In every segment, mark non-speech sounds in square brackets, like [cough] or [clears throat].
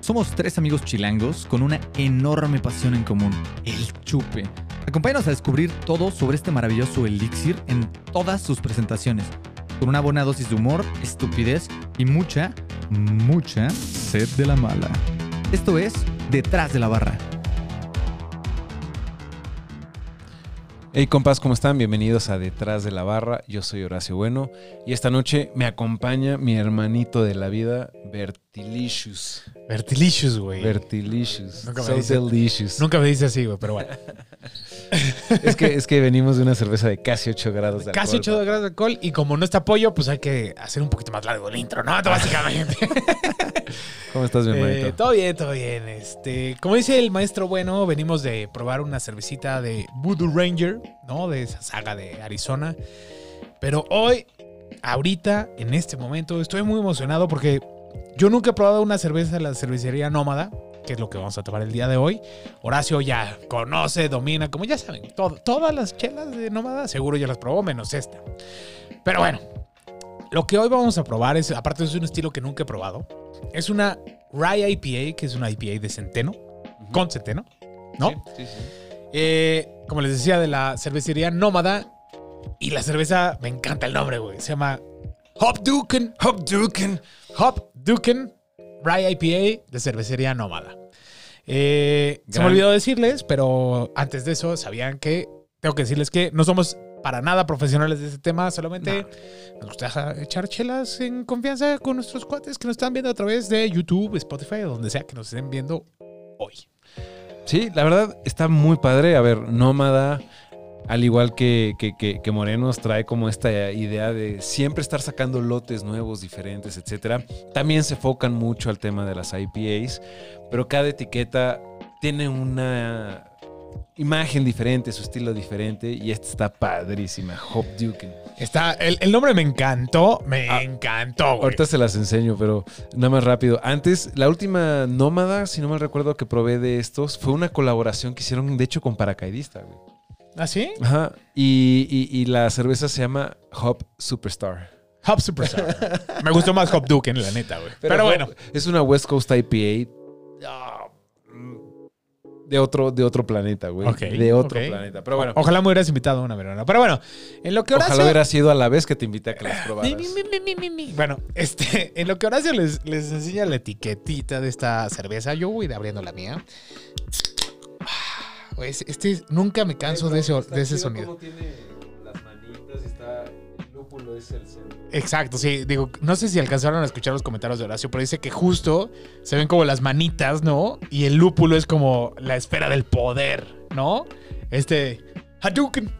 Somos tres amigos chilangos con una enorme pasión en común, el chupe. Acompáñanos a descubrir todo sobre este maravilloso elixir en todas sus presentaciones, con una buena dosis de humor, estupidez y mucha, mucha sed de la mala. Esto es Detrás de la Barra. Hey compas, ¿cómo están? Bienvenidos a Detrás de la Barra. Yo soy Horacio Bueno y esta noche me acompaña mi hermanito de la vida, Bertilicious. Bertilicious, güey. Bertilicious. Nunca me so dice- delicious. Nunca me dice así, güey, pero bueno. [laughs] Es que, es que venimos de una cerveza de casi 8 grados de Casi alcohol, 8 grados de alcohol y como no está pollo, pues hay que hacer un poquito más largo el intro, ¿no? Básicamente. [laughs] ¿Cómo estás, mi? Eh, todo bien, todo bien. Este, como dice el maestro bueno, venimos de probar una cervecita de Voodoo Ranger, ¿no? De esa saga de Arizona. Pero hoy, ahorita, en este momento, estoy muy emocionado porque yo nunca he probado una cerveza de la cervecería Nómada, que es lo que vamos a tomar el día de hoy. Horacio ya conoce, domina, como ya saben, to- todas las chelas de Nómada, seguro ya las probó, menos esta. Pero bueno, lo que hoy vamos a probar es, aparte es un estilo que nunca he probado, es una Rye IPA, que es una IPA de centeno, con centeno, ¿no? Sí, sí, sí. Eh, como les decía, de la cervecería Nómada. Y la cerveza, me encanta el nombre, güey. Se llama Hopduken. Hopduken. Hopduken Rye IPA de cervecería Nómada. Eh, se me olvidó decirles, pero antes de eso, sabían que tengo que decirles que no somos para nada profesionales de este tema, solamente nos gusta echar chelas en confianza con nuestros cuates que nos están viendo a través de YouTube, Spotify, donde sea que nos estén viendo hoy. Sí, la verdad está muy padre. A ver, Nómada, al igual que, que, que- que Morenos, trae como esta idea de siempre estar sacando lotes nuevos, diferentes, etcétera. También se enfocan mucho al tema de las IPAs, pero cada etiqueta tiene una imagen diferente, su estilo diferente, y esta está padrísima. Hop Duken. Está, el, el nombre me encantó, me Ah, encantó, güey. Ahorita se las enseño, pero nada más rápido. Antes, la última Nómada, si no mal recuerdo que probé de estos, fue una colaboración que hicieron, de hecho, con Paracaidista, güey. ¿Ah, sí? Ajá. Y, y- y la cerveza se llama Hop Superstar. Hop Superstar. [laughs] me gustó más Hop Duken, la neta, güey. Pero, bueno, Hop Es una West Coast IPA. ah, mm, De otro, de otro planeta, güey. Ok, de otro planeta. Pero bueno, ojalá me hubieras invitado a una verona. Pero bueno, en lo que Horacio... ojalá hubiera sido a la vez que te invité a que las probaras. Mi, mi, mi, mi, mi, mi. Bueno, este, [laughs] en lo que Horacio les, les enseña la etiquetita de esta cerveza, yo voy abriendo la mía. Ah, Este, nunca me canso de ese, de ese sonido. tiene. El lúpulo es el centro. Exacto, sí. Digo, no sé si alcanzaron a escuchar los comentarios de Horacio, pero dice que justo se ven como las manitas, ¿no? Y el lúpulo es como la esfera del poder, ¿no? Este. Hadouken.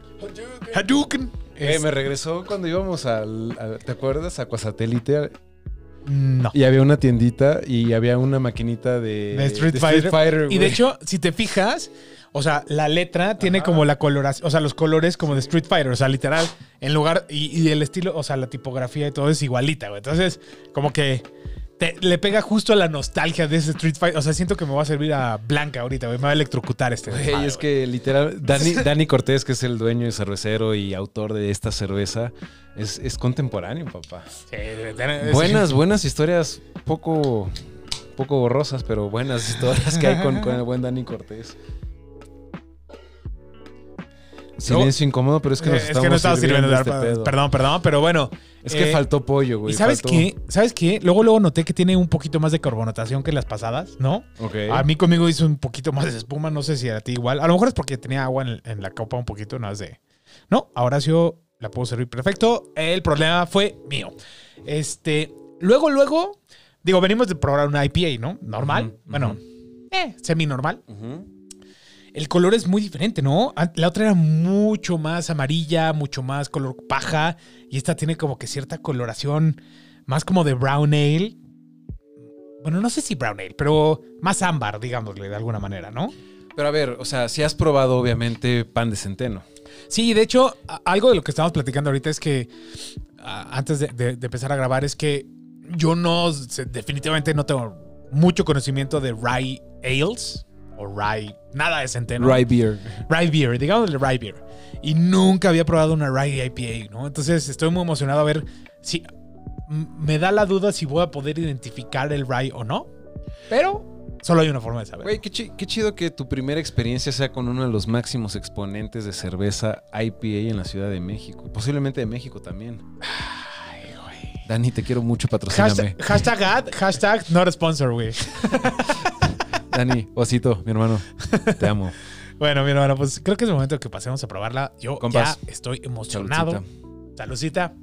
Hadouken. Eh, me regresó cuando íbamos al, a- ¿te acuerdas? A No. y había una tiendita y había una maquinita de, De Street Fighter. Y de hecho, si te fijas, o sea, la letra tiene Ajá. como la coloración, o sea, los colores como de Street Fighter, o sea, literal, en lugar, y, y el estilo, o sea, la tipografía y todo es igualita, güey. Entonces, como que te- le pega justo a la nostalgia de ese Street Fighter. O sea, siento que me va a servir a Blanca ahorita, güey. Me va a electrocutar este. Güey, es que literal, Dani, [laughs] Dani Cortés, que es el dueño y cervecero y autor de esta cerveza, es, es contemporáneo, papá. Sí, es- Buenas, buenas historias, poco, poco borrosas, pero buenas historias que hay con, con el buen Dani Cortés. Silencio incómodo, pero es que nos es que no estaba sirviendo de este pedo. Perdón, perdón, pero bueno. Es que eh, faltó pollo, güey. ¿Y sabes faltó- qué? ¿Sabes qué? Luego, luego noté que tiene un poquito más de carbonatación que las pasadas, ¿no? Ok. A mí conmigo hizo un poquito más de espuma, no sé si a ti igual. A lo mejor es porque tenía agua en, en la copa un poquito, no de... No, a Horacio la puedo servir perfecto. El problema fue mío. Este, luego, luego, digo, venimos de probar una IPA, ¿no? Normal. Bueno, eh, semi-normal. Ujú. El color es muy diferente, ¿no? La otra era mucho más amarilla, mucho más color paja. Y esta tiene como que cierta coloración más como de brown ale. Bueno, no sé si brown ale, pero más ámbar, digámosle de alguna manera, ¿no? Pero a ver, o sea, si has probado obviamente pan de centeno. Sí, de hecho, algo de lo que estamos platicando ahorita es que antes de, de- de empezar a grabar es que yo no, definitivamente no tengo mucho conocimiento de rye ales o rye, nada de centeno. Rye beer. Rye Beer, digamos de Rye Beer. Y nunca había probado una Rye IPA, ¿no? Entonces estoy muy emocionado a ver si me da la duda si voy a poder identificar el Rye o no. Pero Solo hay una forma de saber. Güey, qué, chi- qué chido que tu primera experiencia sea con uno de los máximos exponentes de cerveza IPA en la Ciudad de México. Posiblemente de México también. Ay, güey. Dani, te quiero mucho, patrocíname. Hashtag, hashtag ad, hashtag not a sponsor, güey. [laughs] Dani, osito, mi hermano. Te amo. [laughs] Bueno, mi hermano, pues creo que es el momento que pasemos a probarla. Yo Compas. ya estoy emocionado. Saludcita.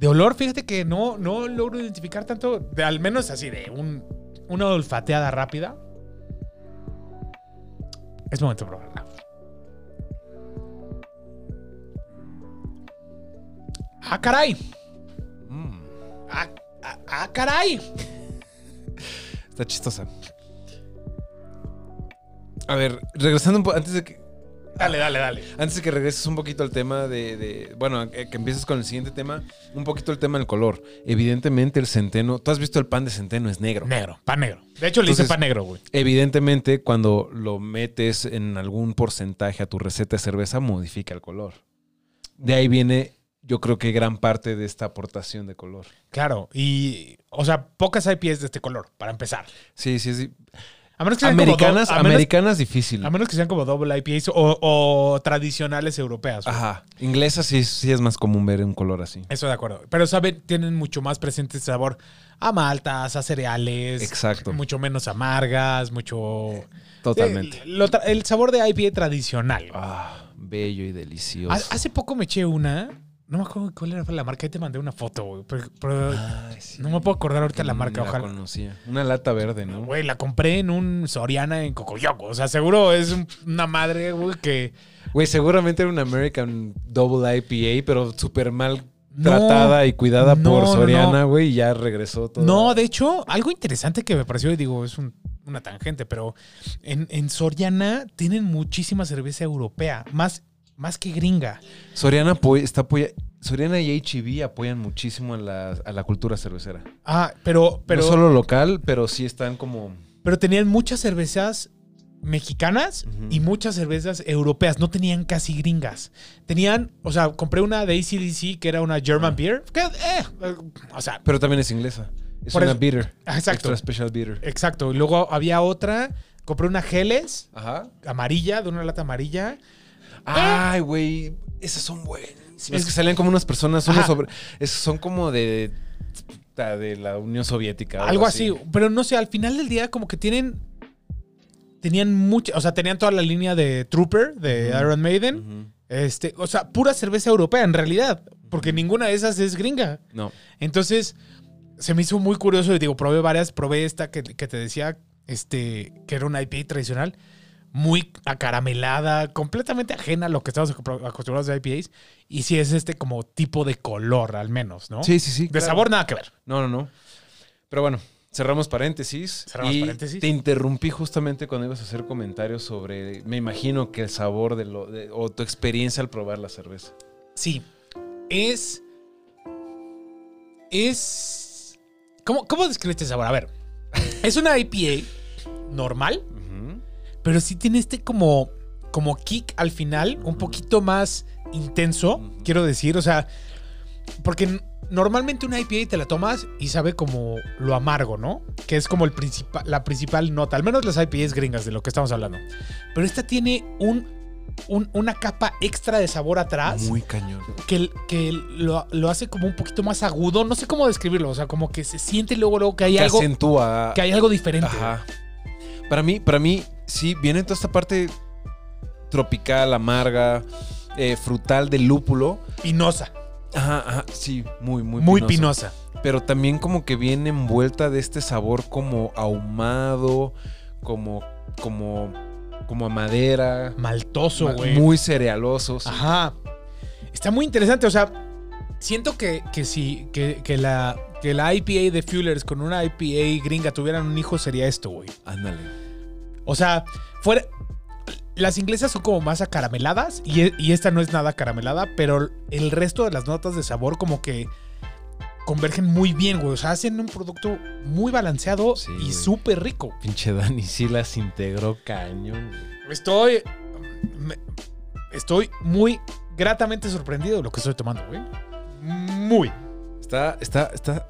De olor, fíjate que no, no logro identificar tanto, de, al menos así, de un, una olfateada rápida. Es momento de probarla. ¡Ah, caray! Mm, ¡Ah, ah, ah, caray! Está chistosa. A ver, regresando un poco, antes de que, Dale, dale, dale. Antes de que regreses un poquito al tema de, de- bueno, eh, que empieces con el siguiente tema, un poquito el tema del color. Evidentemente el centeno, tú has visto el pan de centeno, es negro. Negro, pan negro. De hecho, le hice pan negro, güey. Evidentemente cuando lo metes en algún porcentaje a tu receta de cerveza, modifica el color. De ahí viene, yo creo que gran parte de esta aportación de color. Claro, y, o sea, pocas IPAs de este color, para empezar. Sí, sí, sí. A menos que sean como Americanas, do- a menos- americanas difícil. A menos que sean como double IPAs o, o tradicionales europeas. güey. Ajá. Inglesas sí, sí es más común ver un color así. Eso de acuerdo. Pero saben, tienen mucho más presente ese sabor a maltas, a cereales. Exacto. Mucho menos amargas, mucho. Totalmente. El, lo tra- el sabor de IPA tradicional. Ah, bello y delicioso. Ha- Hace poco me eché una. No me acuerdo cuál era la marca. Ahí te mandé una foto, güey. Pero, sí. no me puedo acordar ahorita la Mm, marca. la Ojalá. conocía. Una lata verde, ¿no? Güey, la compré en un Soriana en Cocoyoco. O sea, seguro es un- una madre, güey, que. Güey, seguramente era una American Double IPA, pero súper mal No, tratada y cuidada no, por Soriana, no. güey, y ya regresó todo. No, de hecho, algo interesante que me pareció, y digo, es un- una tangente, pero en, en Soriana tienen muchísima cerveza europea, más, más que gringa. Soriana está apoya- Soriana y HEB apoyan muchísimo a la, a la cultura cervecera. Ah, pero, pero, no solo local, pero sí están como. pero tenían muchas cervezas mexicanas y muchas cervezas europeas. No tenían casi gringas. Tenían, o sea, compré una de ACDC que era una German Ah. beer. Que, eh, o sea, Pero también es inglesa. Es una eso- bitter. exacto. Extra special bitter. Exacto. Y luego había otra. Compré una Geles Ajá. amarilla, de una lata amarilla. Ay, güey. Esas son buenísimas. Es- Es que salían como unas personas, unos sobre. son como de. De la Unión Soviética. Algo así. Pero no sé, al final del día, como que tienen. Tenían mucha. O sea, tenían toda la línea de Trooper, de. Iron Maiden. Este, o sea, pura cerveza europea, en realidad. Porque ninguna de esas es gringa. No. Entonces, se me hizo muy curioso. Y digo, probé varias. Probé esta que, que te decía, este, que era una IPA tradicional. Muy acaramelada, completamente ajena a lo que estamos acostum- acostumbrados de IPAs. Y sí es este como tipo de color, al menos, ¿no? Sí, sí, sí. De claro. sabor nada que ver. No, no, no. Pero bueno, cerramos paréntesis. Cerramos y paréntesis. Te interrumpí justamente cuando ibas a hacer comentarios sobre, me imagino que el sabor de lo, de- o tu experiencia al probar la cerveza. Sí. Es. Es. ¿Cómo, cómo describes este sabor? A ver. Es una IPA normal, pero sí tiene este como. Como kick al final, un poquito más intenso, quiero decir. O sea, porque normalmente una IPA te la tomas y sabe como lo amargo, ¿no? Que es como el principal, la principal nota, al menos las IPAs gringas de lo que estamos hablando. Pero esta tiene un, un- una capa extra de sabor atrás Muy cañón. que, que lo, lo hace como un poquito más agudo. No sé cómo describirlo. O sea, como que se siente luego, luego que hay Que algo, acentúa. que hay algo diferente. Ajá. Para mí, para mí, sí, viene toda esta parte tropical, amarga, eh, frutal del lúpulo. Pinosa. Ajá, ajá, sí, muy, muy, Muy pinoso. pinosa. Pero también como que viene envuelta de este sabor como ahumado, como, como, como a madera, Maltoso, ma- güey. muy cerealoso. sí. Ajá. Está muy interesante. O sea, siento que, que si que, que la, que la IPA de Fuelers con una IPA gringa tuvieran un hijo, sería esto, güey. Ándale. O sea, fuera. Las inglesas son como más acarameladas y, e- y esta no es nada acaramelada, pero el resto de las notas de sabor como que convergen muy bien, güey. O sea, hacen un producto muy balanceado Sí, y súper rico. Pinche Dani sí las integró cañón. güey. Estoy. me- estoy muy gratamente sorprendido de lo que estoy tomando, güey. Muy. Está, está, está.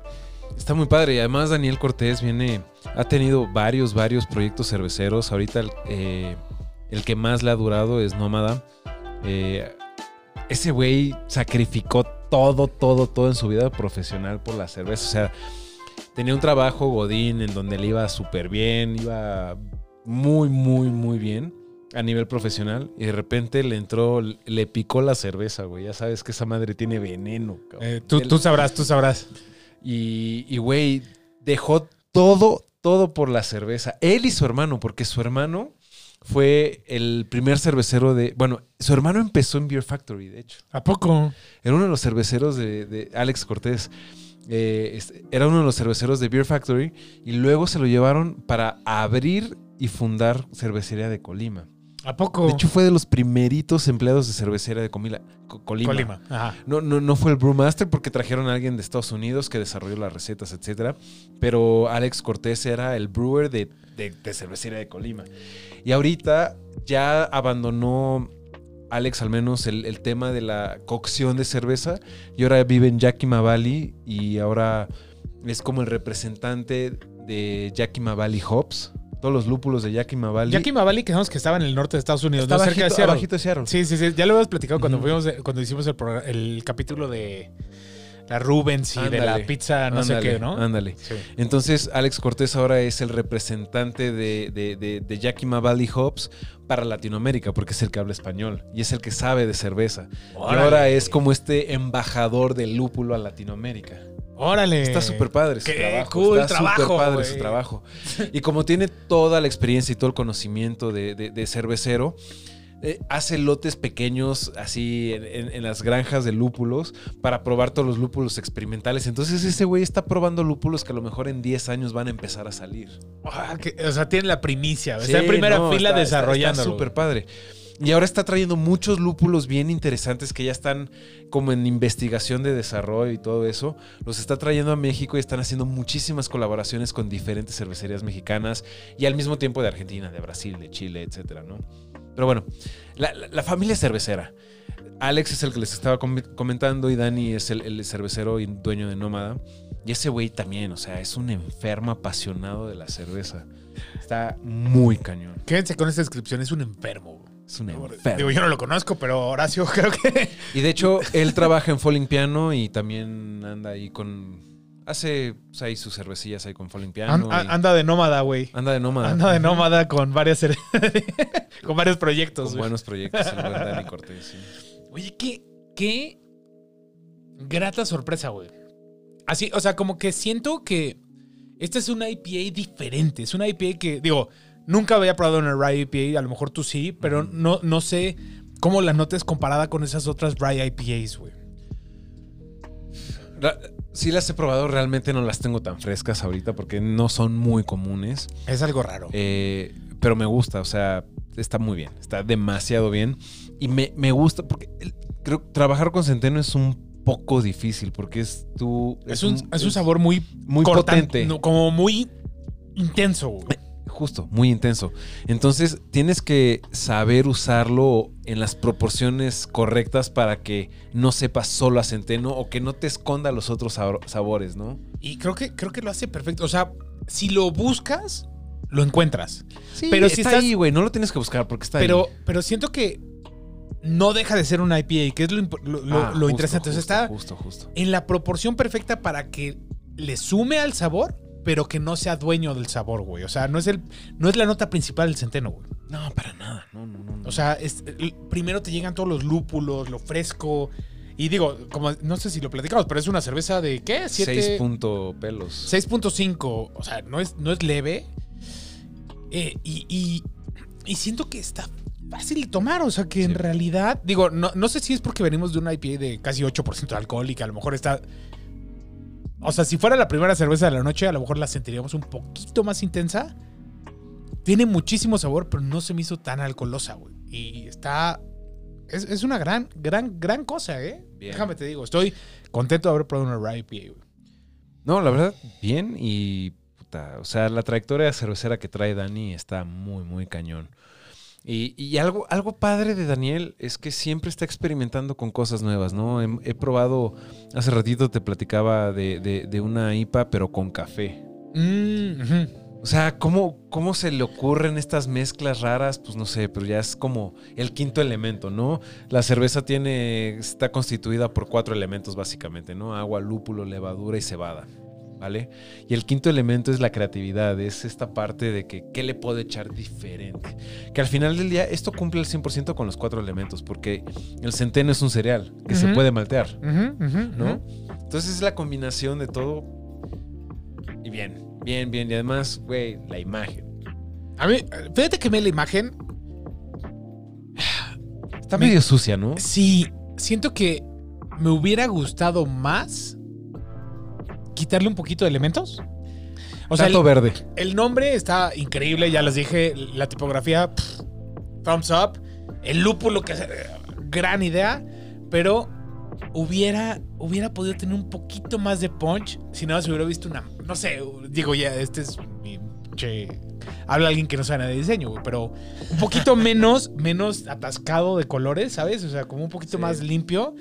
Está muy padre. Y además Daniel Cortés viene, ha tenido varios, varios proyectos cerveceros. Ahorita el, eh, el que más le ha durado es Nómada. Eh, ese güey sacrificó todo, todo, todo en su vida profesional por la cerveza. O sea, tenía un trabajo Godín en donde le iba súper bien, iba muy, muy, muy bien a nivel profesional. Y de repente le entró, le picó la cerveza, güey. Ya sabes que esa madre tiene veneno, cabrón. Eh, tú, tú sabrás, tú sabrás. Y, güey, dejó todo, todo por la cerveza. Él y su hermano, porque su hermano fue el primer cervecero de... Bueno, su hermano empezó en Beer Factory, de hecho. ¿A poco? Era uno de los cerveceros de, de Alex Cortés. Eh, era uno de los cerveceros de Beer Factory y luego se lo llevaron para abrir y fundar cervecería de Colima. ¿A poco? De hecho, fue de los primeritos empleados de cervecería de Comila- Co- Colima. Colima. Ajá. No, no, no fue el Brewmaster porque trajeron a alguien de Estados Unidos que desarrolló las recetas, etcétera. Pero Alex Cortés era el brewer de, de, de cervecería de Colima. Y ahorita ya abandonó Alex al menos el, el tema de la cocción de cerveza. Y ahora vive en Yakima Valley y ahora es como el representante de Yakima Valley Hops. Todos los lúpulos de Yakima Valley. Yakima Valley, que sabemos que estaba en el norte de Estados Unidos, Está ¿no? cerca de Seattle. abajito de Seattle. Sí, sí, sí. Ya lo habíamos platicado cuando Ujú. fuimos, de- cuando hicimos el, programa- el capítulo de la Rubens y de la pizza, no sé qué, ¿no? Ándale. Sí. Entonces, Alex Cortés ahora es el representante de, de, de, de Yakima Valley Hops para Latinoamérica, porque es el que habla español y es el que sabe de cerveza. Y ahora es como este embajador del lúpulo a Latinoamérica. Órale. Está súper padre su qué trabajo. cool está súper padre su trabajo. Y como tiene toda la experiencia y todo el conocimiento de, de- de cervecero, eh, hace lotes pequeños así en, en- en las granjas de lúpulos para probar todos los lúpulos experimentales. Entonces ese güey está probando lúpulos que a lo mejor en 10 años van a empezar a salir. Ah, que- o sea, tiene la primicia. está en primera no, fila desarrollando. Está súper padre. Y ahora está trayendo muchos lúpulos bien interesantes que ya están como en investigación de desarrollo y todo eso. Los está trayendo a México y están haciendo muchísimas colaboraciones con diferentes cervecerías mexicanas y al mismo tiempo de Argentina, de Brasil, de Chile, etcétera, ¿no? Pero bueno, la, familia cervecera. Alex es el que les estaba com- comentando y Dani es el, el cervecero y dueño de Nómada. Y ese güey también, o sea, es un enfermo apasionado de la cerveza. Está muy cañón. Quédense con esta descripción, es un enfermo. Es un Digo, enfermo. yo no lo conozco, pero Horacio [laughs] creo que... Y de hecho, él trabaja en Falling Piano y también anda ahí con. Hace pues, ahí sus cervecillas ahí con Falling Piano. Y- anda de nómada, güey. anda de nómada. Anda de nómada con varias [laughs] con varios proyectos. Con güey. buenos proyectos, el buen Dani [laughs] Cortés. sí. Oye, qué, qué grata sorpresa, güey. Así, o sea, como que siento que esta es una IPA diferente. Es una IPA que, digo, nunca había probado una Rye IPA, a lo mejor tú sí, pero no, no sé cómo la notes comparada con esas otras Rye IPAs, güey. La- sí las he probado, realmente no las tengo tan frescas ahorita porque no son muy comunes. Es algo raro. Eh, pero me gusta, o sea, está muy bien, está demasiado bien. Y me, me gusta porque el- creo que trabajar con centeno es un poco difícil porque es tú. es, un, es un sabor muy, muy potente. no, como muy intenso, güey. Justo, muy intenso. Entonces tienes que saber usarlo en las proporciones correctas para que no sepas solo a centeno o que no te esconda los otros sabor- sabores, ¿no? Y creo que, creo que lo hace perfecto. O sea, si lo buscas, lo encuentras. Sí, Pero si está estás- ahí, güey. No lo tienes que buscar porque está Pero, ahí. pero siento que no deja de ser una IPA, que es lo, lo- lo- Ah, lo justo, interesante. O sea, justo, está Justo, justo. en la proporción perfecta para que le sume al sabor, pero que no sea dueño del sabor, güey. O sea, no es, el, no es la nota principal del centeno, güey. No, para nada. No, no, no. no. O sea, es- primero te llegan todos los lúpulos, lo fresco. Y digo, como no sé si lo platicamos, pero es una cerveza de ¿qué? seis Siete- punto pelos. 6.5, o sea, no es, no es leve. Eh, y, y- y siento que está fácil de tomar, o sea, que en realidad, digo, no, no sé si es porque venimos de una IPA de casi 8% de alcohol y que a lo mejor está... O sea, si fuera la primera cerveza de la noche, a lo mejor la sentiríamos un poquito más intensa. Tiene muchísimo sabor, pero no se me hizo tan alcoholosa, güey. Y está... Es, es una gran, gran, gran cosa, ¿eh? Bien. Déjame te digo, estoy contento de haber probado una IPA, güey. No, la verdad, bien. Y, puta, o sea, la trayectoria cervecera que trae Dani está muy, muy cañón. Y, y algo, algo padre de Daniel es que siempre está experimentando con cosas nuevas, ¿no? He, he probado, hace ratito te platicaba de, de- de una IPA, pero con café. Mm. O sea, ¿cómo, ¿cómo se le ocurren estas mezclas raras? Pues no sé, pero ya es como el quinto elemento, ¿no? La cerveza tiene, está constituida por cuatro elementos básicamente, ¿no? Agua, lúpulo, levadura y cebada, ¿vale? Y el quinto elemento es la creatividad, es esta parte de que, ¿qué le puedo echar diferente? Que al final del día esto cumple al 100% con los cuatro elementos, porque el centeno es un cereal que se puede maltear, ¿no? Entonces es la combinación de todo. Y bien, bien, bien. Y además, güey, la imagen. A mí, fíjate que me la imagen. Está Me- medio sucia, ¿no? Sí, siento que me hubiera gustado más quitarle un poquito de elementos. O sea, el, verde. el nombre está increíble, ya les dije, la tipografía, pff, thumbs up, el lúpulo, que es gran idea, pero hubiera, hubiera podido tener un poquito más de punch si no se hubiera visto una, no sé, digo ya, este es mi, che, habla alguien que no sabe nada de diseño, güey, pero un poquito [laughs] menos, menos atascado de colores, ¿sabes? O sea, como un poquito Sí. más limpio.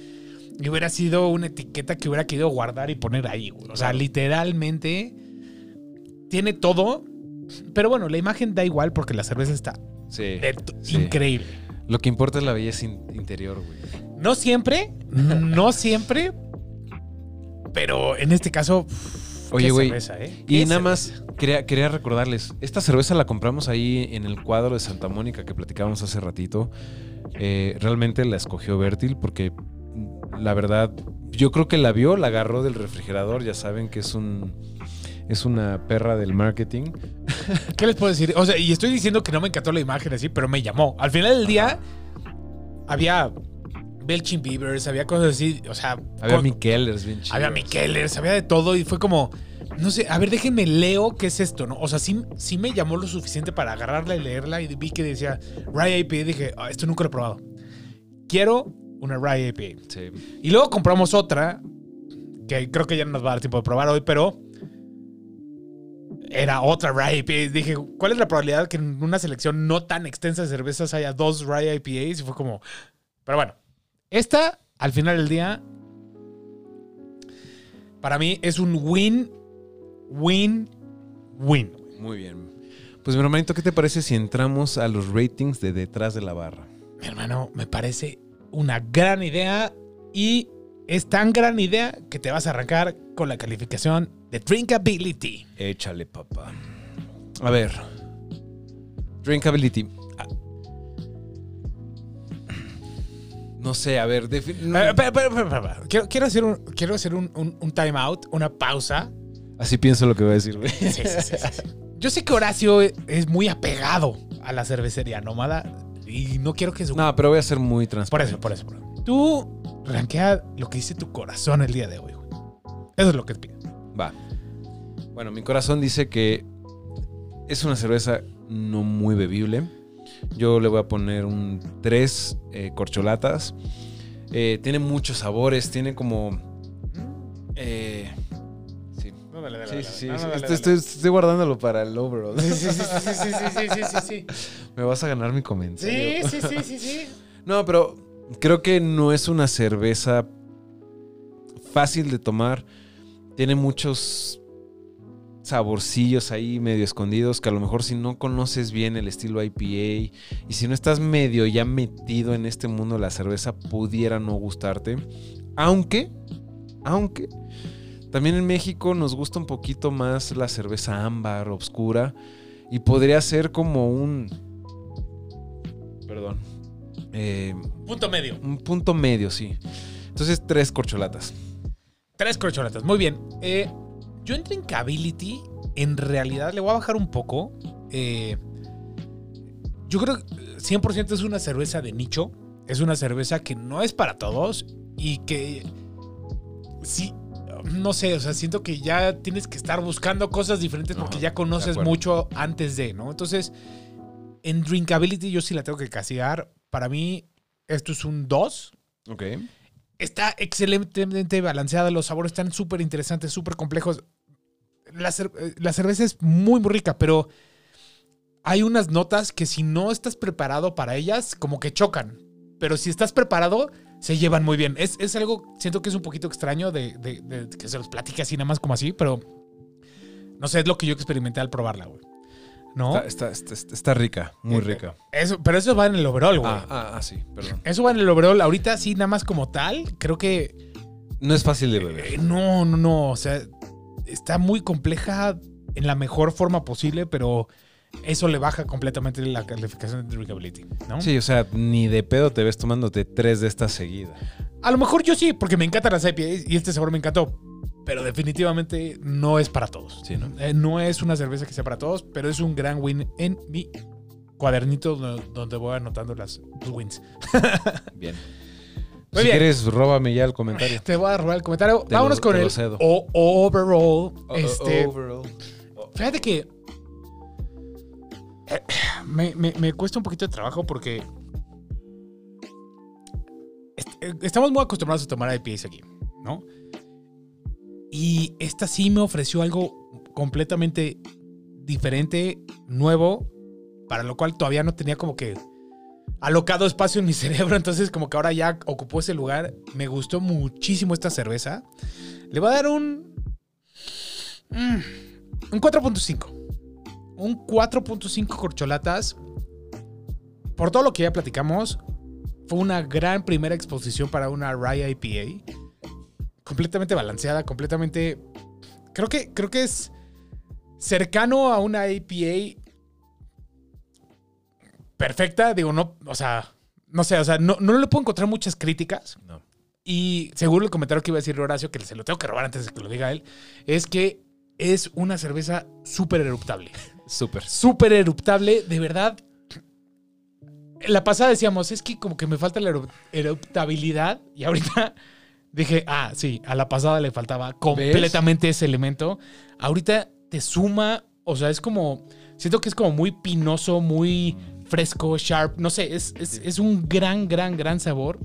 Y hubiera sido una etiqueta que hubiera querido guardar y poner ahí, güey. O sea, Claro. literalmente tiene todo. Pero bueno, la imagen da igual porque la cerveza está Sí. increíble. Lo que importa es la belleza in- interior, güey. No siempre, [laughs] no siempre, pero en este caso, Oye, güey. ¿eh? Y nada cerveza. más, quería, quería recordarles, esta cerveza la compramos ahí en el cuadro de Santa Mónica que platicábamos hace ratito. Eh, realmente la escogió Bertil porque la verdad, yo creo que la vio, la agarró del refrigerador, ya saben que es un... Es una perra del marketing. [laughs] ¿Qué les puedo decir? O sea, y estoy diciendo que no me encantó la imagen así, pero me llamó. Al final del día, había Belching Beavers, había cosas así, o sea, Había con- Mikelers bien chidos. había Mikelers, había de todo y fue como, no sé, a ver, déjenme leo qué es esto, ¿no? O sea, sí, sí me llamó lo suficiente para agarrarla y leerla y vi que decía IPA y dije, "Ah, esto nunca lo he probado. Quiero una Rye IPA. Sí. Y luego compramos otra, que creo que ya no nos va a dar tiempo de probar hoy, pero era otra Rye IPA. Dije, ¿cuál es la probabilidad que en una selección no tan extensa de cervezas haya dos Rye IPAs? Y fue como, pero bueno, esta, al final del día, para mí es un win, win, win. Muy bien. Pues mi hermanito, ¿qué te parece si entramos a los ratings de detrás de la barra? Mi hermano, me parece una gran idea y es tan gran idea que te vas a arrancar con la calificación de Drinkability. Échale, papá. A ver. Drinkability. No sé, a ver. defi- no- Eh, espera, espera, espera, espera. Quiero, quiero hacer, un, quiero hacer un, un, un time out, una pausa. Así pienso lo que voy a decir, sí, sí, sí. Yo sé que Horacio es muy apegado a la cervecería nómada y no quiero que su... No, pero voy a ser muy por transparente. eso, por eso, por eso. Tú rankea lo que dice tu corazón el día de hoy. güey. Eso es lo que te pido. Va. Bueno, mi corazón dice que es una cerveza no muy bebible. Yo le voy a poner un 3 corcholatas. Eh, tiene muchos sabores, tiene como... Sí, sí, sí. Estoy guardándolo para el overall. Sí, sí, sí, sí, sí, sí, sí, [laughs] Me vas a ganar mi comentario. Sí, sí, sí, sí, sí. [laughs] No, pero creo que no es una cerveza fácil de tomar. Tiene muchos saborcillos ahí medio escondidos que a lo mejor si no conoces bien el estilo IPA y si no estás medio ya metido en este mundo de la cerveza pudiera no gustarte. Aunque, aunque también en México nos gusta un poquito más la cerveza ámbar, oscura y podría ser como un... Perdón. Eh, Punto medio. un punto medio, sí. Entonces, tres corcholatas. Tres corcholatas. Muy bien. Eh, yo en Drinkability, en realidad, le voy a bajar un poco. Eh, yo creo que 100% es una cerveza de nicho. Es una cerveza que no es para todos y que sí, no sé, o sea, siento que ya tienes que estar buscando cosas diferentes porque Ajá, ya conoces mucho antes de, ¿no? Entonces, en Drinkability yo sí la tengo que castigar. Para mí, esto es un 2. Ok. Está excelentemente balanceada, los sabores están súper interesantes, súper complejos. La, cer- eh, la cerveza es muy, muy rica, pero hay unas notas que si no estás preparado para ellas, como que chocan. Pero si estás preparado, se llevan muy bien. Es, es algo, siento que es un poquito extraño de, de- de que se los platique así, nada más como así, pero no sé, es lo que yo experimenté al probarla, güey. ¿No? Está, está- está- está rica, muy Eh, rica. Eso, pero eso va en el overall, güey. Ah, ah, ah, sí, perdón. [clears throat] Eso va en el overall. Ahorita sí, nada más como tal, creo que No es fácil de beber. Eh, no, no, no. O sea, está muy compleja en la mejor forma posible, pero eso le baja completamente la calificación de drinkability, ¿no? Sí, o sea, ni de pedo te ves tomándote tres de estas seguidas. A lo mejor yo sí, porque me encantan las IPAs y este sabor me encantó. Pero definitivamente no es para todos. Sí, ¿no? Eh, no es una cerveza que sea para todos, pero es un gran win en mi cuadernito do- donde voy anotando las los wins. [laughs] Bien. Muy si bien. quieres, róbame ya el comentario. Te voy a robar el comentario. Te Vámonos lo- con el o- overall. Oh, este, overall. Fíjate que [coughs] me, cuesta un poquito de trabajo porque eh, estamos muy acostumbrados a tomar IPAs aquí, ¿no? Y esta sí me ofreció algo completamente diferente, nuevo, para lo cual todavía no tenía como que alocado espacio en mi [laughs] cerebro, entonces como que ahora ya ocupó ese lugar. Me gustó muchísimo esta cerveza. Le voy a dar un... mm, un 4.5. Un 4.5 corcholatas. Por todo lo que ya platicamos, fue una gran primera exposición para una Rye IPA. Completamente balanceada, completamente. Creo que, creo que es cercano a una IPA perfecta. Digo, no, o sea, no sé, o sea, no, no le puedo encontrar muchas críticas. No. Y seguro el comentario que iba a decir Horacio, que se lo tengo que robar antes de que lo diga él, es que es una cerveza súper eruptable. Súper. Súper eruptable, de verdad. La pasada decíamos, es que como que me falta la eru- eruptabilidad. Y ahorita [laughs] dije, ah, sí, a la pasada le faltaba completamente ese elemento. Ahorita te suma, o sea, es como, siento que es como muy pinoso, muy fresco, sharp, no sé, es, es, es un gran, gran, gran sabor.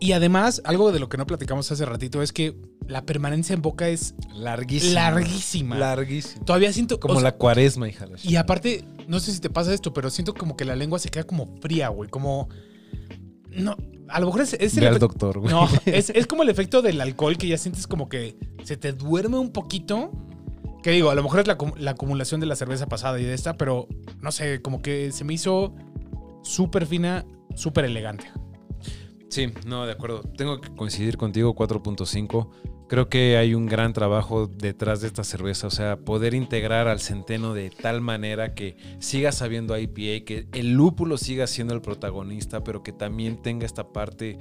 Y además, algo de lo que no platicamos hace ratito es que la permanencia en boca es Larguísima. larguísima. Larguísima. Todavía siento Como o sea, la cuaresma, hija. Y aparte, no sé si te pasa esto, pero siento como que la lengua se queda como fría, güey. Como. No. A lo mejor es, es el al doctor, güey. No, es, es como el efecto del alcohol que ya sientes como que se te duerme un poquito. Que digo, a lo mejor es la, la acumulación de la cerveza pasada y de esta, pero no sé, como que se me hizo súper fina, súper elegante. Sí, no, de acuerdo. Tengo que coincidir contigo, 4.5. Creo que hay un gran trabajo detrás de esta cerveza, o sea, poder integrar al centeno de tal manera que siga sabiendo IPA, que el lúpulo siga siendo el protagonista, pero que también tenga esta parte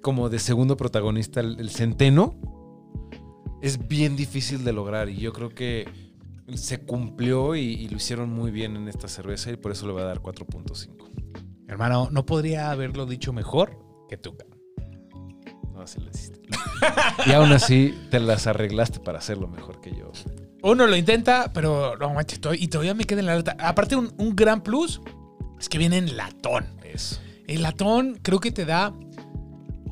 como de segundo protagonista, el, centeno, es bien difícil de lograr y yo creo que se cumplió y, y lo hicieron muy bien en esta cerveza y por eso le voy a dar 4.5. Hermano, no podría haberlo dicho mejor que tú. No, así lo hiciste. y aún así te las arreglaste para hacerlo mejor que yo. Uno lo intenta, pero no manches, y todavía me queda en la lata. Aparte, un, un gran plus es que viene en latón. Eso. El latón creo que te da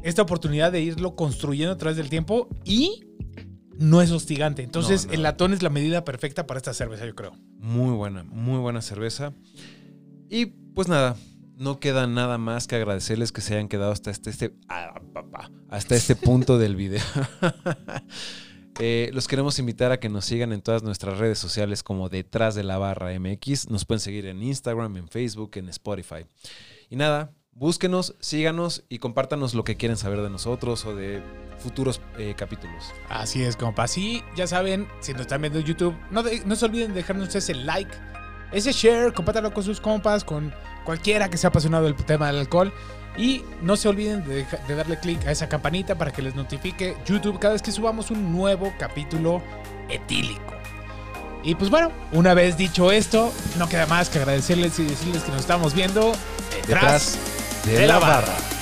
esta oportunidad de irlo construyendo a través del tiempo y no es hostigante. Entonces, No, no. el latón es la medida perfecta para esta cerveza, yo creo. Muy buena, muy buena cerveza. Y pues nada, no queda nada más que agradecerles que se hayan quedado hasta este, este- ah, hasta este punto del video. [laughs] Eh, los queremos invitar a que nos sigan en todas nuestras redes sociales como detrás de la barra MX. Nos pueden seguir en Instagram, en Facebook, en Spotify. Y nada, búsquenos, síganos y compártanos lo que quieren saber de nosotros o de futuros eh, capítulos. Así es, compa. Sí, ya saben, si nos están viendo en YouTube, no, no se olviden de dejarnos ese like, ese share, compártanlo con sus compas, con cualquiera que sea apasionado del tema del alcohol. Y no se olviden de, darle click a esa campanita para que les notifique YouTube cada vez que subamos un nuevo capítulo etílico. Y pues bueno, una vez dicho esto, no queda más que agradecerles y decirles que nos estamos viendo detrás, Detrás de, la barra.